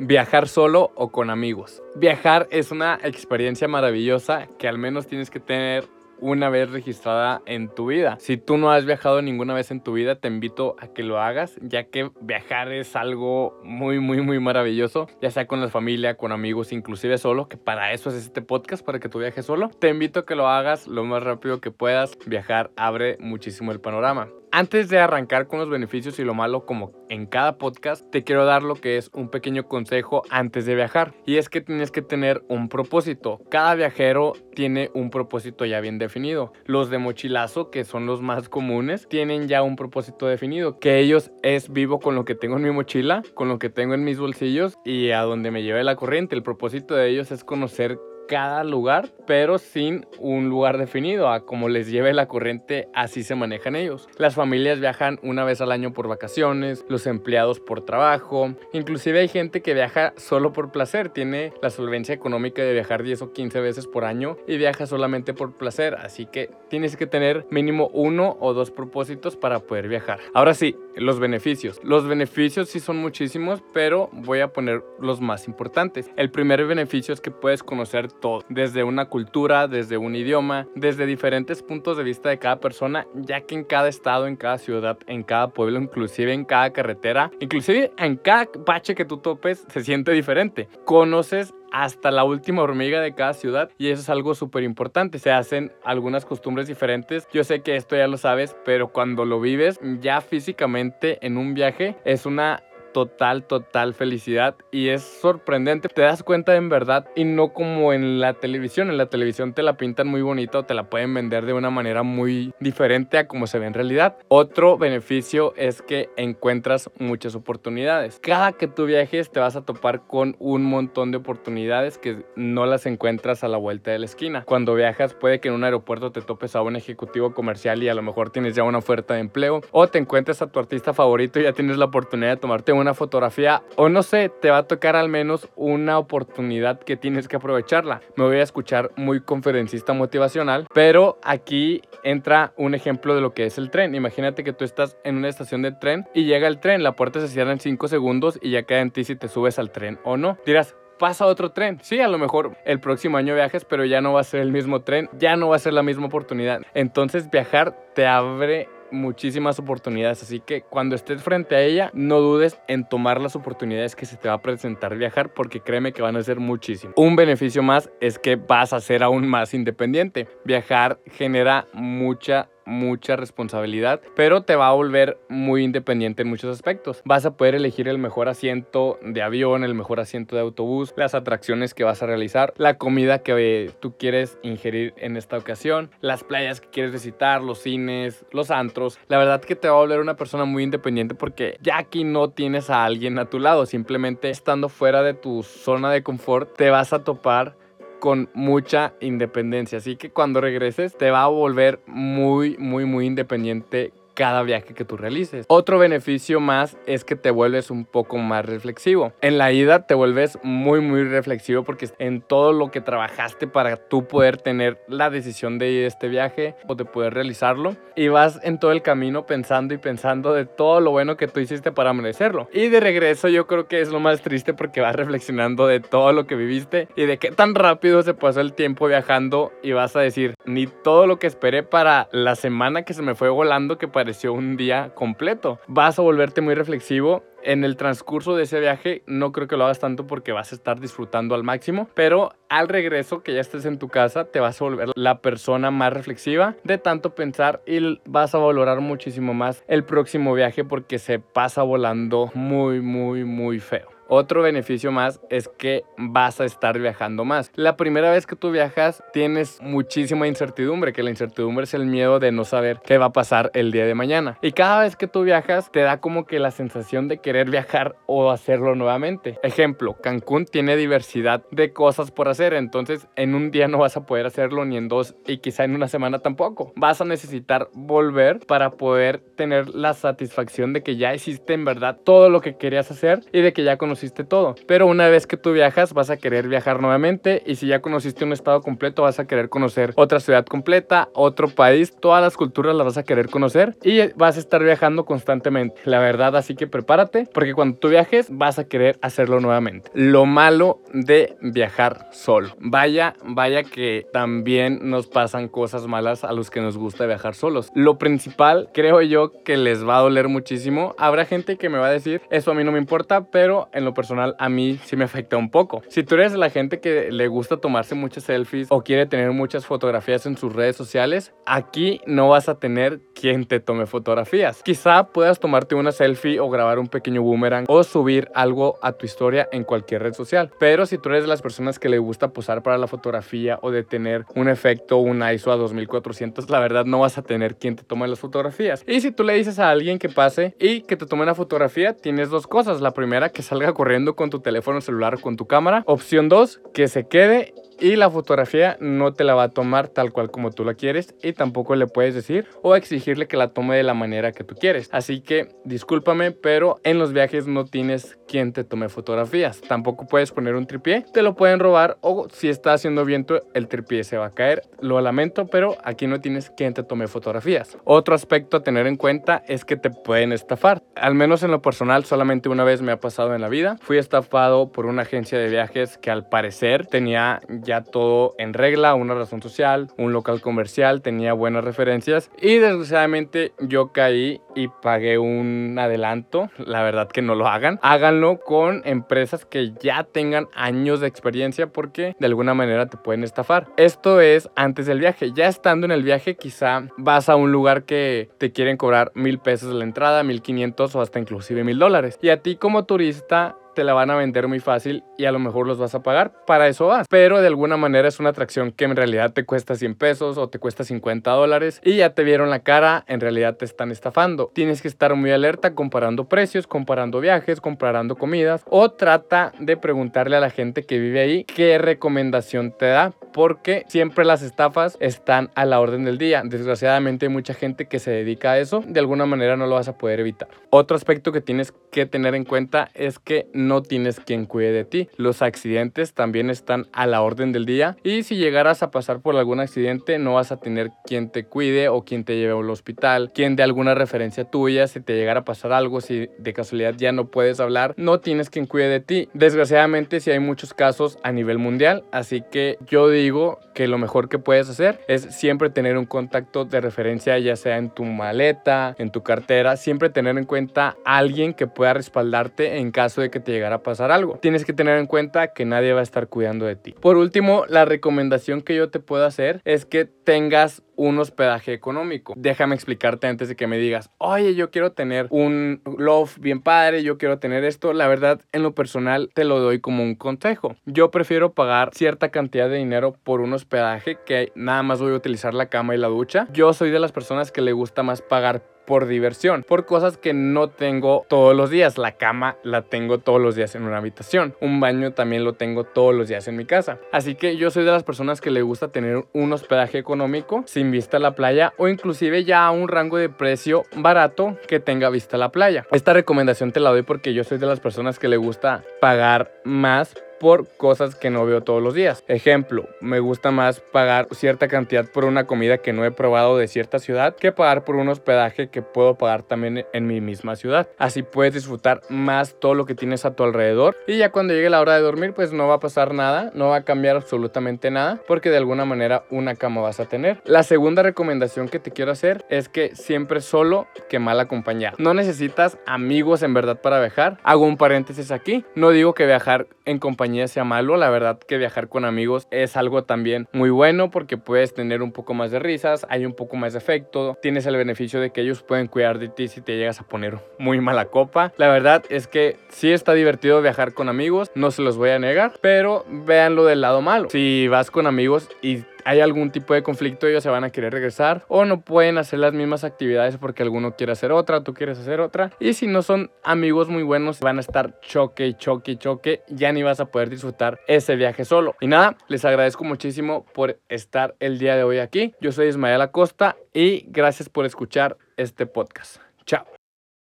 Viajar solo o con amigos. Viajar es una experiencia maravillosa que al menos tienes que tener una vez registrada en tu vida. Si tú no has viajado ninguna vez en tu vida, te invito a que lo hagas, ya que viajar es algo muy, muy, muy maravilloso, ya sea con la familia, con amigos, inclusive solo, que para eso es este podcast, para que tú viajes solo. Te invito a que lo hagas lo más rápido que puedas. Viajar abre muchísimo el panorama. Antes de arrancar con los beneficios y lo malo como en cada podcast, te quiero dar lo que es un pequeño consejo antes de viajar. Y es que tienes que tener un propósito. Cada viajero tiene un propósito ya bien definido. Los de mochilazo, que son los más comunes, tienen ya un propósito definido. Que ellos es vivo con lo que tengo en mi mochila, con lo que tengo en mis bolsillos y a donde me lleve la corriente. El propósito de ellos es conocer cada lugar, pero sin un lugar definido, a como les lleve la corriente, así se manejan ellos. Las familias viajan una vez al año por vacaciones, los empleados por trabajo, inclusive hay gente que viaja solo por placer, tiene la solvencia económica de viajar 10 o 15 veces por año y viaja solamente por placer, así que tienes que tener mínimo uno o dos propósitos para poder viajar. Ahora sí, los beneficios. Los beneficios sí son muchísimos, pero voy a poner los más importantes. El primer beneficio es que puedes conocer todo, desde una cultura, desde un idioma, desde diferentes puntos de vista de cada persona, ya que en cada estado, en cada ciudad, en cada pueblo, inclusive en cada carretera, inclusive en cada bache que tú topes, se siente diferente. Conoces hasta la última hormiga de cada ciudad y eso es algo súper importante. Se hacen algunas costumbres diferentes. Yo sé que esto ya lo sabes, pero cuando lo vives ya físicamente en un viaje es una total, total felicidad y es sorprendente. Te das cuenta en verdad y no como en la televisión. En la televisión te la pintan muy bonito o te la pueden vender de una manera muy diferente a como se ve en realidad. Otro beneficio es que encuentras muchas oportunidades. Cada que tú viajes te vas a topar con un montón de oportunidades que no las encuentras a la vuelta de la esquina. Cuando viajas puede que en un aeropuerto te topes a un ejecutivo comercial y a lo mejor tienes ya una oferta de empleo o te encuentres a tu artista favorito y ya tienes la oportunidad de tomarte un una fotografía o no sé, te va a tocar al menos una oportunidad que tienes que aprovecharla. Me voy a escuchar muy conferencista motivacional, pero aquí entra un ejemplo de lo que es el tren. Imagínate que tú estás en una estación de tren y llega el tren, la puerta se cierra en 5 segundos y ya queda en ti si te subes al tren o no. Dirás, pasa otro tren. Sí, a lo mejor el próximo año viajes, pero ya no va a ser el mismo tren, ya no va a ser la misma oportunidad. Entonces viajar te abre muchísimas oportunidades, así que cuando estés frente a ella, no dudes en tomar las oportunidades que se te va a presentar viajar, porque créeme que van a ser muchísimos. Un beneficio más es que vas a ser aún más independiente. Viajar genera mucha mucha responsabilidad, pero te va a volver muy independiente en muchos aspectos. Vas a poder elegir el mejor asiento de avión, el mejor asiento de autobús, las atracciones que vas a realizar, la comida que tú quieres ingerir en esta ocasión, las playas que quieres visitar, los cines, los antros. La verdad que te va a volver una persona muy independiente porque ya aquí no tienes a alguien a tu lado, simplemente estando fuera de tu zona de confort te vas a topar con mucha independencia. Así que cuando regreses te va a volver muy, muy, muy independiente cada viaje que tú realices. Otro beneficio más es que te vuelves un poco más reflexivo. En la ida te vuelves muy muy reflexivo porque en todo lo que trabajaste para tú poder tener la decisión de ir a este viaje o de poder realizarlo y vas en todo el camino pensando y pensando de todo lo bueno que tú hiciste para merecerlo. Y de regreso yo creo que es lo más triste porque vas reflexionando de todo lo que viviste y de qué tan rápido se pasó el tiempo viajando y vas a decir, ni todo lo que esperé para la semana que se me fue volando que pareció un día completo. Vas a volverte muy reflexivo en el transcurso de ese viaje no creo que lo hagas tanto porque vas a estar disfrutando al máximo, pero al regreso que ya estés en tu casa te vas a volver la persona más reflexiva de tanto pensar y vas a valorar muchísimo más el próximo viaje porque se pasa volando muy muy muy feo. Otro beneficio más es que vas a estar viajando más. La primera vez que tú viajas tienes muchísima incertidumbre, que la incertidumbre es el miedo de no saber qué va a pasar el día de mañana. Y cada vez que tú viajas te da como que la sensación de querer viajar o hacerlo nuevamente. Ejemplo, Cancún tiene diversidad de cosas por hacer hacer. Entonces, en un día no vas a poder hacerlo ni en dos y quizá en una semana tampoco. Vas a necesitar volver para poder tener la satisfacción de que ya hiciste en verdad todo lo que querías hacer y de que ya conociste todo. Pero una vez que tú viajas, vas a querer viajar nuevamente y si ya conociste un estado completo, vas a querer conocer otra ciudad completa, otro país, todas las culturas las vas a querer conocer y vas a estar viajando constantemente. La verdad, así que prepárate porque cuando tú viajes vas a querer hacerlo nuevamente. Lo malo de viajar solo. Vaya, vaya que también nos pasan cosas malas a los que nos gusta viajar solos. Lo principal, creo yo, que les va a doler muchísimo. Habrá gente que me va a decir, eso a mí no me importa, pero en lo personal a mí sí me afecta un poco. Si tú eres la gente que le gusta tomarse muchas selfies o quiere tener muchas fotografías en sus redes sociales, aquí no vas a tener quien te tome fotografías. Quizá puedas tomarte una selfie o grabar un pequeño boomerang o subir algo a tu historia en cualquier red social. Pero si tú eres de las personas que le gusta posar para la fotografía o de tener un efecto, un ISO a 2400, la verdad no vas a tener quien te tome las fotografías. Y si tú le dices a alguien que pase y que te tome una fotografía, tienes dos cosas. La primera, que salga corriendo con tu teléfono celular o con tu cámara. Opción dos, que se quede y la fotografía no te la va a tomar tal cual como tú la quieres y tampoco le puedes decir o exigirle que la tome de la manera que tú quieres. Así que discúlpame, pero en los viajes no tienes quien te tome fotografías. Tampoco puedes poner un tripié, te lo pueden robar o si está haciendo viento el tripié se va a caer. Lo lamento, pero aquí no tienes quien te tome fotografías. Otro aspecto a tener en cuenta es que te pueden estafar. Al menos en lo personal solamente una vez me ha pasado en la vida. Fui estafado por una agencia de viajes que al parecer tenía ya todo en regla, una razón social, un local comercial, tenía buenas referencias y desgraciadamente yo caí y pagué un adelanto. La verdad que no lo hagan. Háganlo con empresas que ya tengan años de experiencia porque de alguna manera te pueden estafar. Esto es antes del viaje. Ya estando en el viaje quizá vas a un lugar que te quieren cobrar mil pesos la entrada, mil quinientos o hasta inclusive mil dólares. Y a ti como turista te la van a vender muy fácil y a lo mejor los vas a pagar. Para eso vas. Pero de alguna manera es una atracción que en realidad te cuesta 100 pesos o te cuesta 50 dólares y ya te vieron la cara, en realidad te están estafando. Tienes que estar muy alerta comparando precios, comparando viajes, comparando comidas o trata de preguntarle a la gente que vive ahí qué recomendación te da porque siempre las estafas están a la orden del día. Desgraciadamente hay mucha gente que se dedica a eso, de alguna manera no lo vas a poder evitar. Otro aspecto que tienes que tener en cuenta es que tienes quien cuide de ti. Los accidentes también están a la orden del día y si llegaras a pasar por algún accidente no vas a tener quien te cuide o quien te lleve al hospital, quien de alguna referencia tuya, si te llegara a pasar algo, si de casualidad ya no puedes hablar, no tienes quien cuide de ti. Desgraciadamente si hay muchos casos a nivel mundial, así que yo digo que lo mejor que puedes hacer es siempre tener un contacto de referencia, ya sea en tu maleta, en tu cartera, siempre tener en cuenta a alguien que pueda respaldarte en caso de que te llegara a pasar algo. Tienes que tener en cuenta que nadie va a estar cuidando de ti. Por último, la recomendación que yo te puedo hacer es que tengas un hospedaje económico. Déjame explicarte antes de que me digas, oye, yo quiero tener un loft bien padre, yo quiero tener esto. La verdad, en lo personal, te lo doy como un consejo. Yo prefiero pagar cierta cantidad de dinero por un hospedaje que nada más voy a utilizar la cama y la ducha. Yo soy de las personas que le gusta más pagar por diversión, por cosas que no tengo todos los días. La cama la tengo todos los días en una habitación. Un baño también lo tengo todos los días en mi casa. Así que yo soy de las personas que le gusta tener un hospedaje económico sin vista a la playa o inclusive ya un rango de precio barato que tenga vista a la playa. Esta recomendación te la doy porque yo soy de las personas que le gusta pagar más por cosas que no veo todos los días. Ejemplo, me gusta más pagar cierta cantidad por una comida que no he probado de cierta ciudad que pagar por un hospedaje que puedo pagar también en mi misma ciudad. Así puedes disfrutar más todo lo que tienes a tu alrededor y ya cuando llegue la hora de dormir pues no va a pasar nada, no va a cambiar absolutamente nada porque de alguna manera una cama vas a tener. La segunda recomendación que te quiero hacer es que siempre solo que mal acompañado. No necesitas amigos en verdad para viajar. Hago un paréntesis aquí. No digo que viajar en sea malo. La verdad que viajar con amigos es algo también muy bueno porque puedes tener un poco más de risas, hay un poco más de efecto, tienes el beneficio de que ellos pueden cuidar de ti si te llegas a poner muy mala copa. La verdad es que sí está divertido viajar con amigos, no se los voy a negar, pero véanlo del lado malo. Si vas con amigos y hay algún tipo de conflicto, ellos se van a querer regresar o no pueden hacer las mismas actividades porque alguno quiere hacer otra, tú quieres hacer otra. Y si no son amigos muy buenos, van a estar choque, choque, choque, ya ni vas a poder disfrutar ese viaje solo. Y nada, les agradezco muchísimo por estar el día de hoy aquí. Yo soy Ismael Acosta y gracias por escuchar este podcast. Chao.